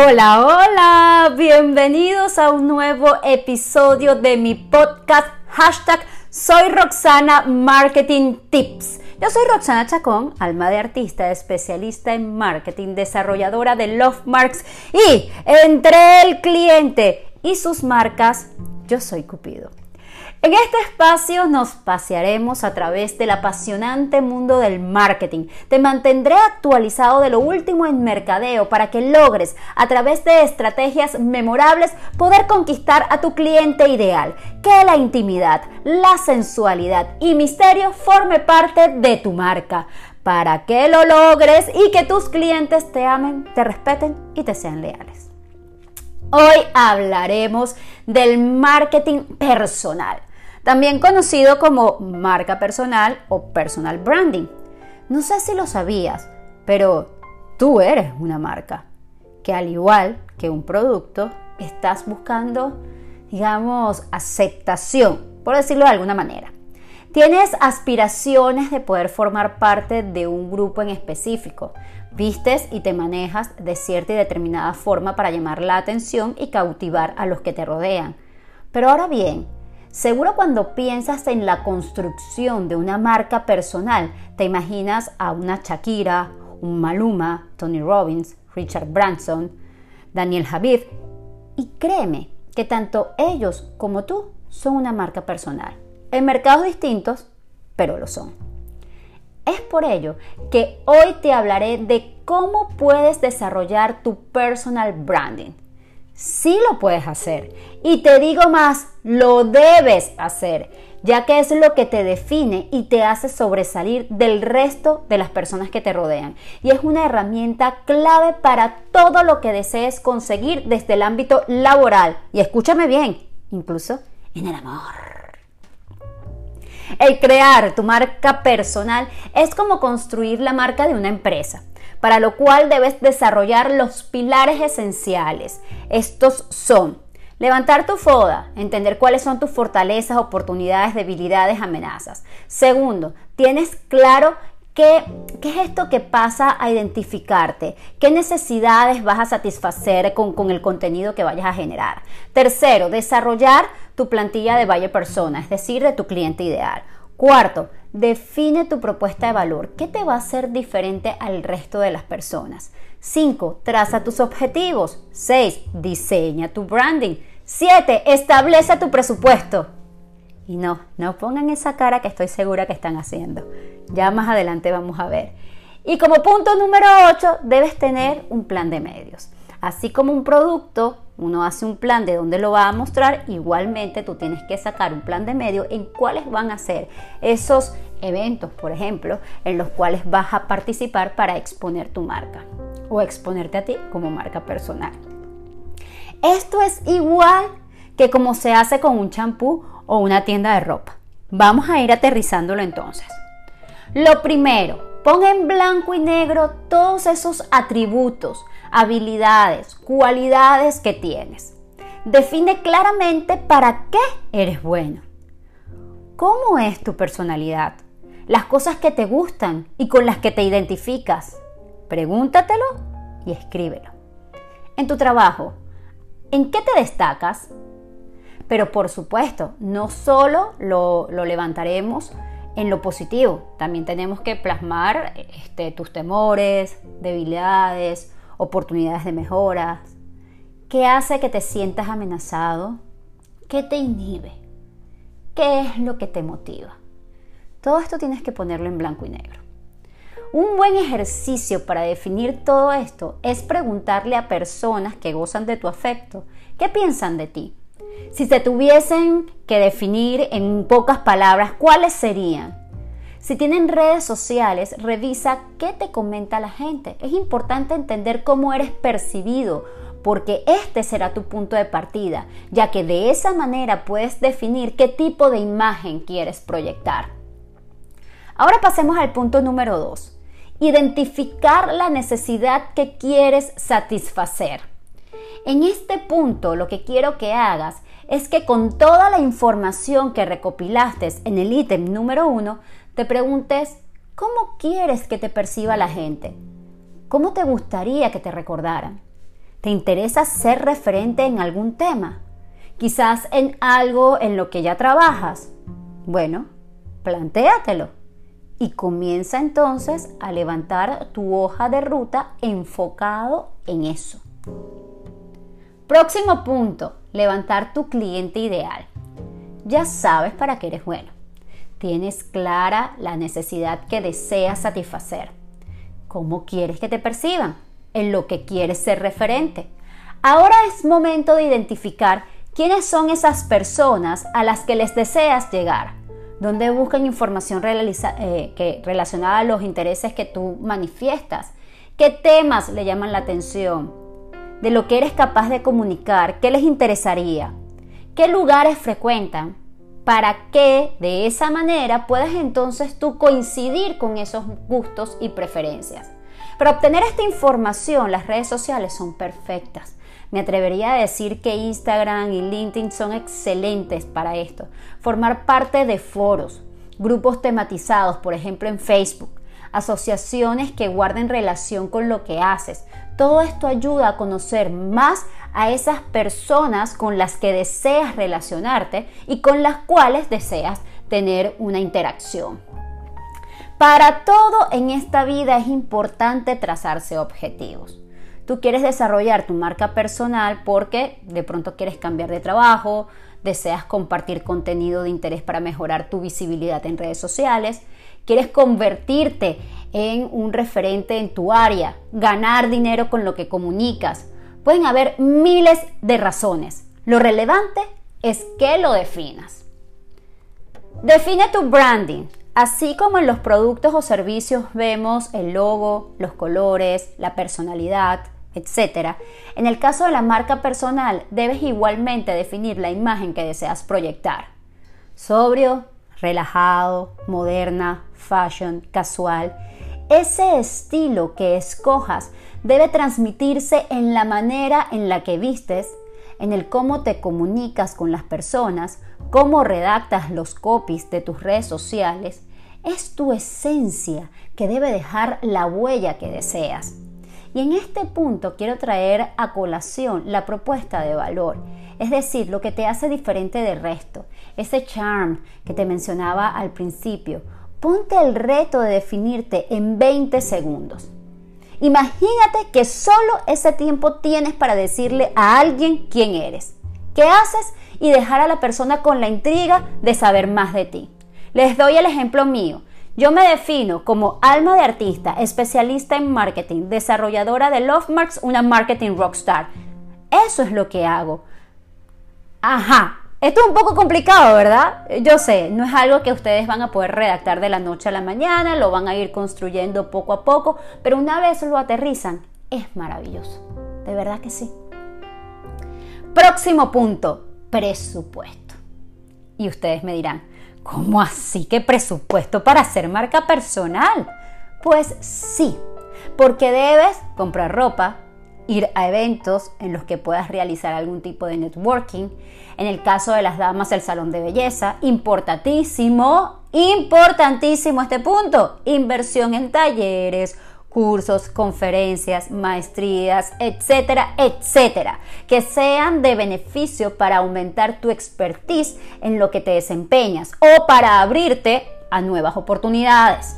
Hola, hola, bienvenidos a un nuevo episodio de mi podcast hashtag Soy Roxana Marketing Tips. Yo soy Roxana Chacón, alma de artista, especialista en marketing, desarrolladora de Love Marks y entre el cliente y sus marcas, yo soy Cupido. En este espacio nos pasearemos a través del apasionante mundo del marketing. Te mantendré actualizado de lo último en mercadeo para que logres, a través de estrategias memorables, poder conquistar a tu cliente ideal. Que la intimidad, la sensualidad y misterio forme parte de tu marca para que lo logres y que tus clientes te amen, te respeten y te sean leales. Hoy hablaremos del marketing personal también conocido como marca personal o personal branding. No sé si lo sabías, pero tú eres una marca, que al igual que un producto, estás buscando, digamos, aceptación, por decirlo de alguna manera. Tienes aspiraciones de poder formar parte de un grupo en específico. Vistes y te manejas de cierta y determinada forma para llamar la atención y cautivar a los que te rodean. Pero ahora bien, Seguro cuando piensas en la construcción de una marca personal, te imaginas a una Shakira, un Maluma, Tony Robbins, Richard Branson, Daniel Javid. Y créeme que tanto ellos como tú son una marca personal. En mercados distintos, pero lo son. Es por ello que hoy te hablaré de cómo puedes desarrollar tu personal branding sí lo puedes hacer. Y te digo más, lo debes hacer, ya que es lo que te define y te hace sobresalir del resto de las personas que te rodean. Y es una herramienta clave para todo lo que desees conseguir desde el ámbito laboral. Y escúchame bien, incluso en el amor. El crear tu marca personal es como construir la marca de una empresa para lo cual debes desarrollar los pilares esenciales. Estos son Levantar tu foda, entender cuáles son tus fortalezas, oportunidades, debilidades, amenazas. Segundo, tienes claro qué, es esto que pasa a identificarte, qué necesidades vas a satisfacer con, con, el contenido que vayas a generar. Tercero, desarrollar tu plantilla de Valle Persona, es decir, de tu cliente ideal. Cuarto, define tu propuesta de valor. ¿Qué te va a hacer diferente al resto de las personas? 5. Traza tus objetivos. 6. Diseña tu branding. 7. Establece tu presupuesto. Y no, no pongan esa cara que estoy segura que están haciendo. Ya más adelante vamos a ver. Y como punto número 8, debes tener un plan de medios. Así como un producto, uno hace un plan de dónde lo va a mostrar, igualmente tú tienes que sacar un plan de medio en cuáles van a ser esos eventos, por ejemplo, en los cuales vas a participar para exponer tu marca o exponerte a ti como marca personal. Esto es igual que como se hace con un champú o una tienda de ropa. Vamos a ir aterrizándolo entonces. Lo primero, Pon en blanco y negro todos esos atributos, habilidades, cualidades que tienes. Define claramente para qué eres bueno. ¿Cómo es tu personalidad? Las cosas que te gustan y con las que te identificas. Pregúntatelo y escríbelo. En tu trabajo, ¿en qué te destacas? Pero por supuesto, no solo lo, lo levantaremos en lo positivo. También tenemos que plasmar este, tus temores, debilidades, oportunidades de mejora. ¿Qué hace que te sientas amenazado? ¿Qué te inhibe? ¿Qué es lo que te motiva? Todo esto tienes que ponerlo en blanco y negro. Un buen ejercicio para definir todo esto es preguntarle a personas que gozan de tu afecto, ¿qué piensan de ti? Si se tuviesen que definir en pocas palabras, ¿cuáles serían? Si tienen redes sociales, revisa qué te comenta la gente. Es importante entender cómo eres percibido, porque este será tu punto de partida, ya que de esa manera puedes definir qué tipo de imagen quieres proyectar. Ahora pasemos al punto número 2. Identificar la necesidad que quieres satisfacer. En este punto lo que quiero que hagas es que con toda la información que recopilaste en el ítem número uno, te preguntes, ¿cómo quieres que te perciba la gente? ¿Cómo te gustaría que te recordaran? ¿Te interesa ser referente en algún tema? Quizás en algo en lo que ya trabajas. Bueno, plantéatelo y comienza entonces a levantar tu hoja de ruta enfocado en eso. Próximo punto, levantar tu cliente ideal. Ya sabes para qué eres bueno. Tienes clara la necesidad que deseas satisfacer. ¿Cómo quieres que te perciban? En lo que quieres ser referente. Ahora es momento de identificar quiénes son esas personas a las que les deseas llegar. Dónde buscan información eh, que, relacionada a los intereses que tú manifiestas. ¿Qué temas le llaman la atención? De lo que eres capaz de comunicar. ¿Qué les interesaría? ¿Qué lugares frecuentan? Para que de esa manera puedas entonces tú coincidir con esos gustos y preferencias. Para obtener esta información, las redes sociales son perfectas. Me atrevería a decir que Instagram y LinkedIn son excelentes para esto. Formar parte de foros, grupos tematizados, por ejemplo en Facebook, asociaciones que guarden relación con lo que haces. Todo esto ayuda a conocer más a esas personas con las que deseas relacionarte y con las cuales deseas tener una interacción. Para todo en esta vida es importante trazarse objetivos. Tú quieres desarrollar tu marca personal porque de pronto quieres cambiar de trabajo, deseas compartir contenido de interés para mejorar tu visibilidad en redes sociales, quieres convertirte en un referente en tu área, ganar dinero con lo que comunicas, Pueden haber miles de razones. Lo relevante es que lo definas. Define tu branding. Así como en los productos o servicios vemos el logo, los colores, la personalidad, etc. En el caso de la marca personal, debes igualmente definir la imagen que deseas proyectar. Sobrio, relajado, moderna, fashion, casual. Ese estilo que escojas debe transmitirse en la manera en la que vistes, en el cómo te comunicas con las personas, cómo redactas los copies de tus redes sociales. Es tu esencia que debe dejar la huella que deseas. Y en este punto quiero traer a colación la propuesta de valor, es decir, lo que te hace diferente del resto, ese charm que te mencionaba al principio. Ponte el reto de definirte en 20 segundos. Imagínate que solo ese tiempo tienes para decirle a alguien quién eres, qué haces y dejar a la persona con la intriga de saber más de ti. Les doy el ejemplo mío. Yo me defino como alma de artista, especialista en marketing, desarrolladora de Lovemarks, una marketing rockstar. Eso es lo que hago. Ajá, esto es un poco complicado, ¿verdad? Yo sé, no es algo que ustedes van a poder redactar de la noche a la mañana, lo van a ir construyendo poco a poco, pero una vez lo aterrizan, es maravilloso. De verdad que sí. Próximo punto, presupuesto. Y ustedes me dirán, ¿cómo así que presupuesto para hacer marca personal? Pues sí, porque debes comprar ropa, ir a eventos en los que puedas realizar algún tipo de networking. En el caso de las damas, el salón de belleza, importantísimo, importantísimo este punto, inversión en talleres, cursos, conferencias, maestrías, etcétera, etcétera, que sean de beneficio para aumentar tu expertise en lo que te desempeñas o para abrirte a nuevas oportunidades.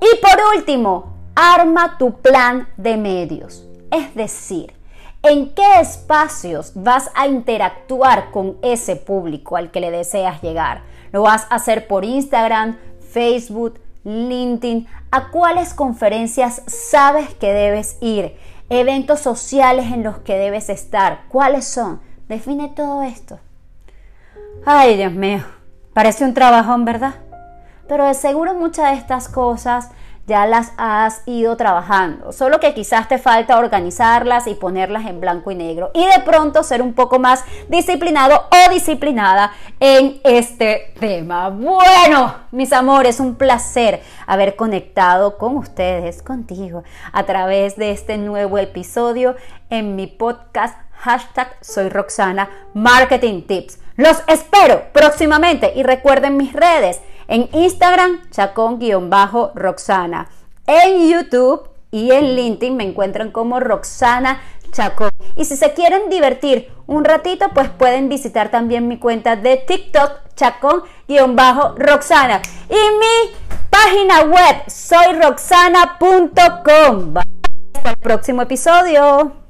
Y por último, arma tu plan de medios. Es decir, en qué espacios vas a interactuar con ese público al que le deseas llegar. Lo vas a hacer por Instagram, Facebook, LinkedIn. ¿A cuáles conferencias sabes que debes ir? Eventos sociales en los que debes estar. ¿Cuáles son? Define todo esto. Ay, Dios mío. Parece un trabajón, ¿verdad? Pero de seguro muchas de estas cosas ya las has ido trabajando, solo que quizás te falta organizarlas y ponerlas en blanco y negro y de pronto ser un poco más disciplinado o disciplinada en este tema. Bueno, mis amores, un placer haber conectado con ustedes, contigo, a través de este nuevo episodio en mi podcast hashtag soy Roxana Marketing Tips. Los espero próximamente y recuerden mis redes en Instagram, chacón-roxana. En YouTube y en LinkedIn me encuentran como Roxana Chacón. Y si se quieren divertir un ratito, pues pueden visitar también mi cuenta de TikTok, Chacón-Roxana. Y mi página web, soyroxana.com. Hasta el próximo episodio.